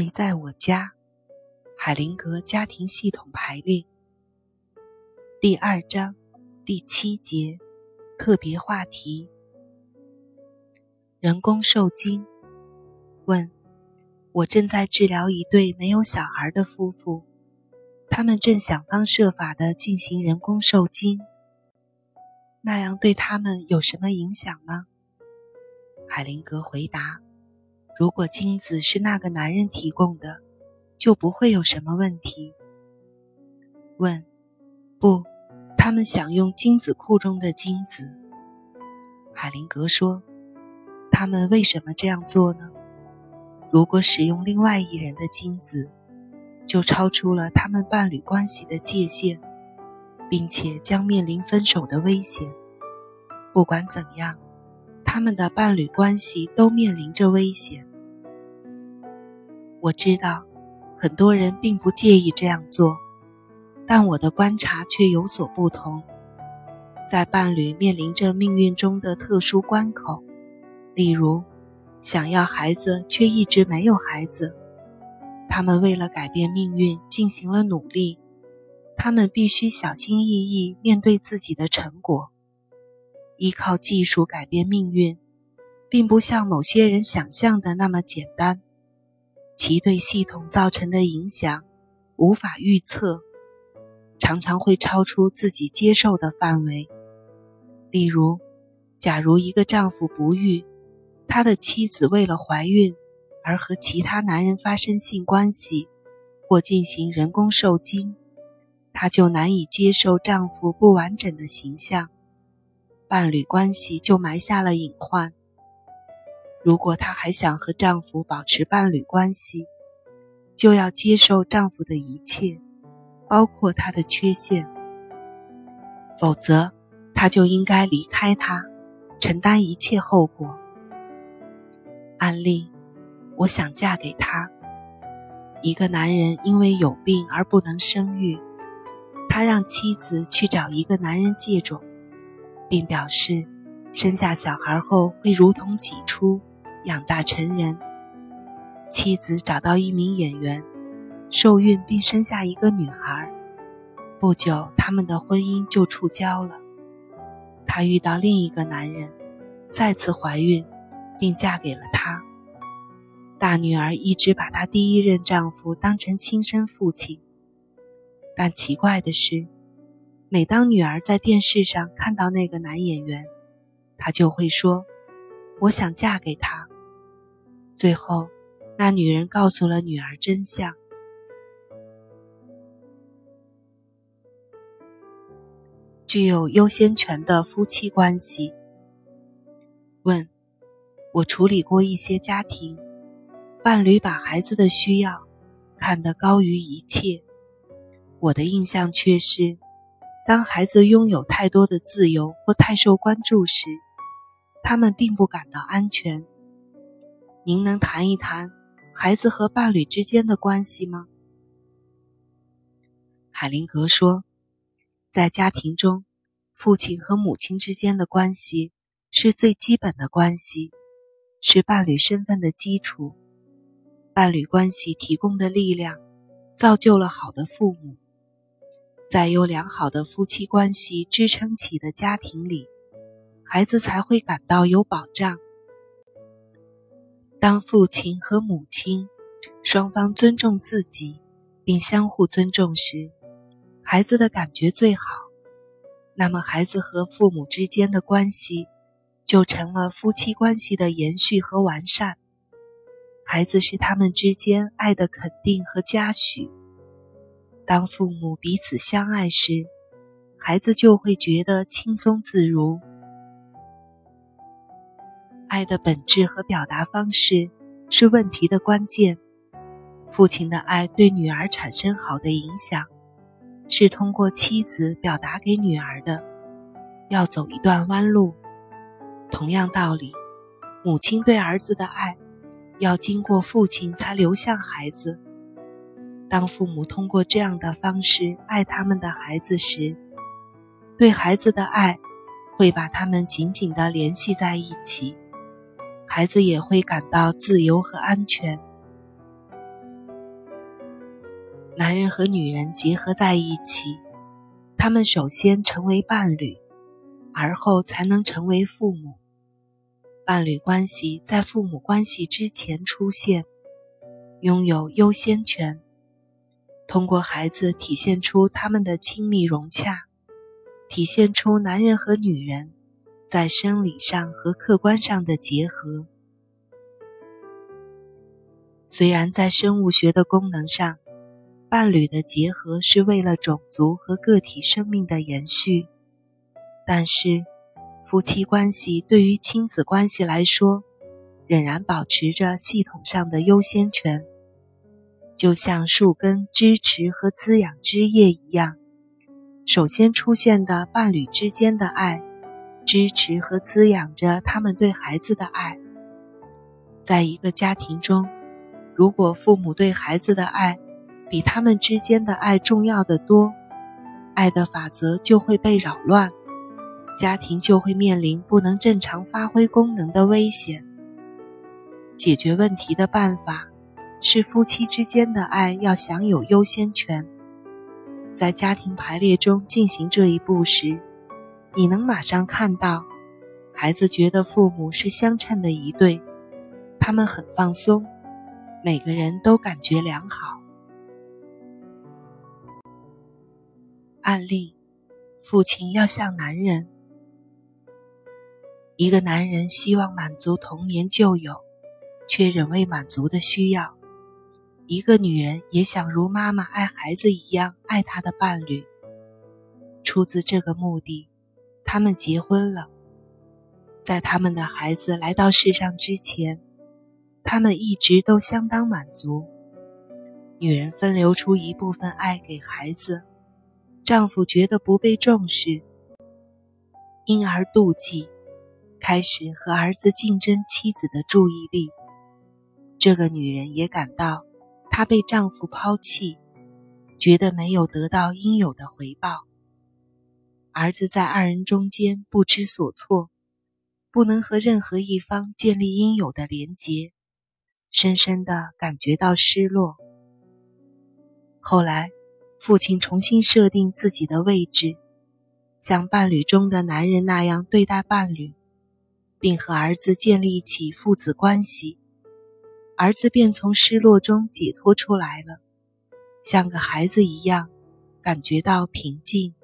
谁在我家？海灵格家庭系统排列第二章第七节特别话题：人工受精。问：我正在治疗一对没有小孩的夫妇，他们正想方设法的进行人工受精，那样对他们有什么影响吗？海灵格回答。如果精子是那个男人提供的，就不会有什么问题。问：不，他们想用精子库中的精子。海灵格说：“他们为什么这样做呢？如果使用另外一人的精子，就超出了他们伴侣关系的界限，并且将面临分手的危险。不管怎样，他们的伴侣关系都面临着危险。”我知道，很多人并不介意这样做，但我的观察却有所不同。在伴侣面临着命运中的特殊关口，例如想要孩子却一直没有孩子，他们为了改变命运进行了努力，他们必须小心翼翼面对自己的成果。依靠技术改变命运，并不像某些人想象的那么简单。其对系统造成的影响无法预测，常常会超出自己接受的范围。例如，假如一个丈夫不育，他的妻子为了怀孕而和其他男人发生性关系或进行人工受精，他就难以接受丈夫不完整的形象，伴侣关系就埋下了隐患。如果她还想和丈夫保持伴侣关系，就要接受丈夫的一切，包括他的缺陷。否则，她就应该离开他，承担一切后果。案例：我想嫁给他。一个男人因为有病而不能生育，他让妻子去找一个男人借种，并表示生下小孩后会如同挤出。养大成人，妻子找到一名演员，受孕并生下一个女孩。不久，他们的婚姻就触礁了。她遇到另一个男人，再次怀孕，并嫁给了他。大女儿一直把她第一任丈夫当成亲生父亲，但奇怪的是，每当女儿在电视上看到那个男演员，她就会说：“我想嫁给他。”最后，那女人告诉了女儿真相。具有优先权的夫妻关系。问：我处理过一些家庭，伴侣把孩子的需要看得高于一切。我的印象却是，当孩子拥有太多的自由或太受关注时，他们并不感到安全。您能谈一谈孩子和伴侣之间的关系吗？海灵格说，在家庭中，父亲和母亲之间的关系是最基本的关系，是伴侣身份的基础。伴侣关系提供的力量，造就了好的父母。在有良好的夫妻关系支撑起的家庭里，孩子才会感到有保障。当父亲和母亲双方尊重自己，并相互尊重时，孩子的感觉最好。那么，孩子和父母之间的关系就成了夫妻关系的延续和完善。孩子是他们之间爱的肯定和嘉许。当父母彼此相爱时，孩子就会觉得轻松自如。爱的本质和表达方式是问题的关键。父亲的爱对女儿产生好的影响，是通过妻子表达给女儿的。要走一段弯路。同样道理，母亲对儿子的爱要经过父亲才流向孩子。当父母通过这样的方式爱他们的孩子时，对孩子的爱会把他们紧紧地联系在一起。孩子也会感到自由和安全。男人和女人结合在一起，他们首先成为伴侣，而后才能成为父母。伴侣关系在父母关系之前出现，拥有优先权。通过孩子体现出他们的亲密融洽，体现出男人和女人在生理上和客观上的结合。虽然在生物学的功能上，伴侣的结合是为了种族和个体生命的延续，但是夫妻关系对于亲子关系来说，仍然保持着系统上的优先权。就像树根支持和滋养枝叶一样，首先出现的伴侣之间的爱，支持和滋养着他们对孩子的爱。在一个家庭中，如果父母对孩子的爱比他们之间的爱重要的多，爱的法则就会被扰乱，家庭就会面临不能正常发挥功能的危险。解决问题的办法。是夫妻之间的爱要享有优先权。在家庭排列中进行这一步时，你能马上看到，孩子觉得父母是相称的一对，他们很放松，每个人都感觉良好。案例：父亲要像男人。一个男人希望满足童年旧友却仍未满足的需要。一个女人也想如妈妈爱孩子一样爱她的伴侣。出自这个目的，他们结婚了。在他们的孩子来到世上之前，他们一直都相当满足。女人分流出一部分爱给孩子，丈夫觉得不被重视，因而妒忌，开始和儿子竞争妻子的注意力。这个女人也感到。她被丈夫抛弃，觉得没有得到应有的回报。儿子在二人中间不知所措，不能和任何一方建立应有的连结，深深的感觉到失落。后来，父亲重新设定自己的位置，像伴侣中的男人那样对待伴侣，并和儿子建立起父子关系。儿子便从失落中解脱出来了，像个孩子一样，感觉到平静。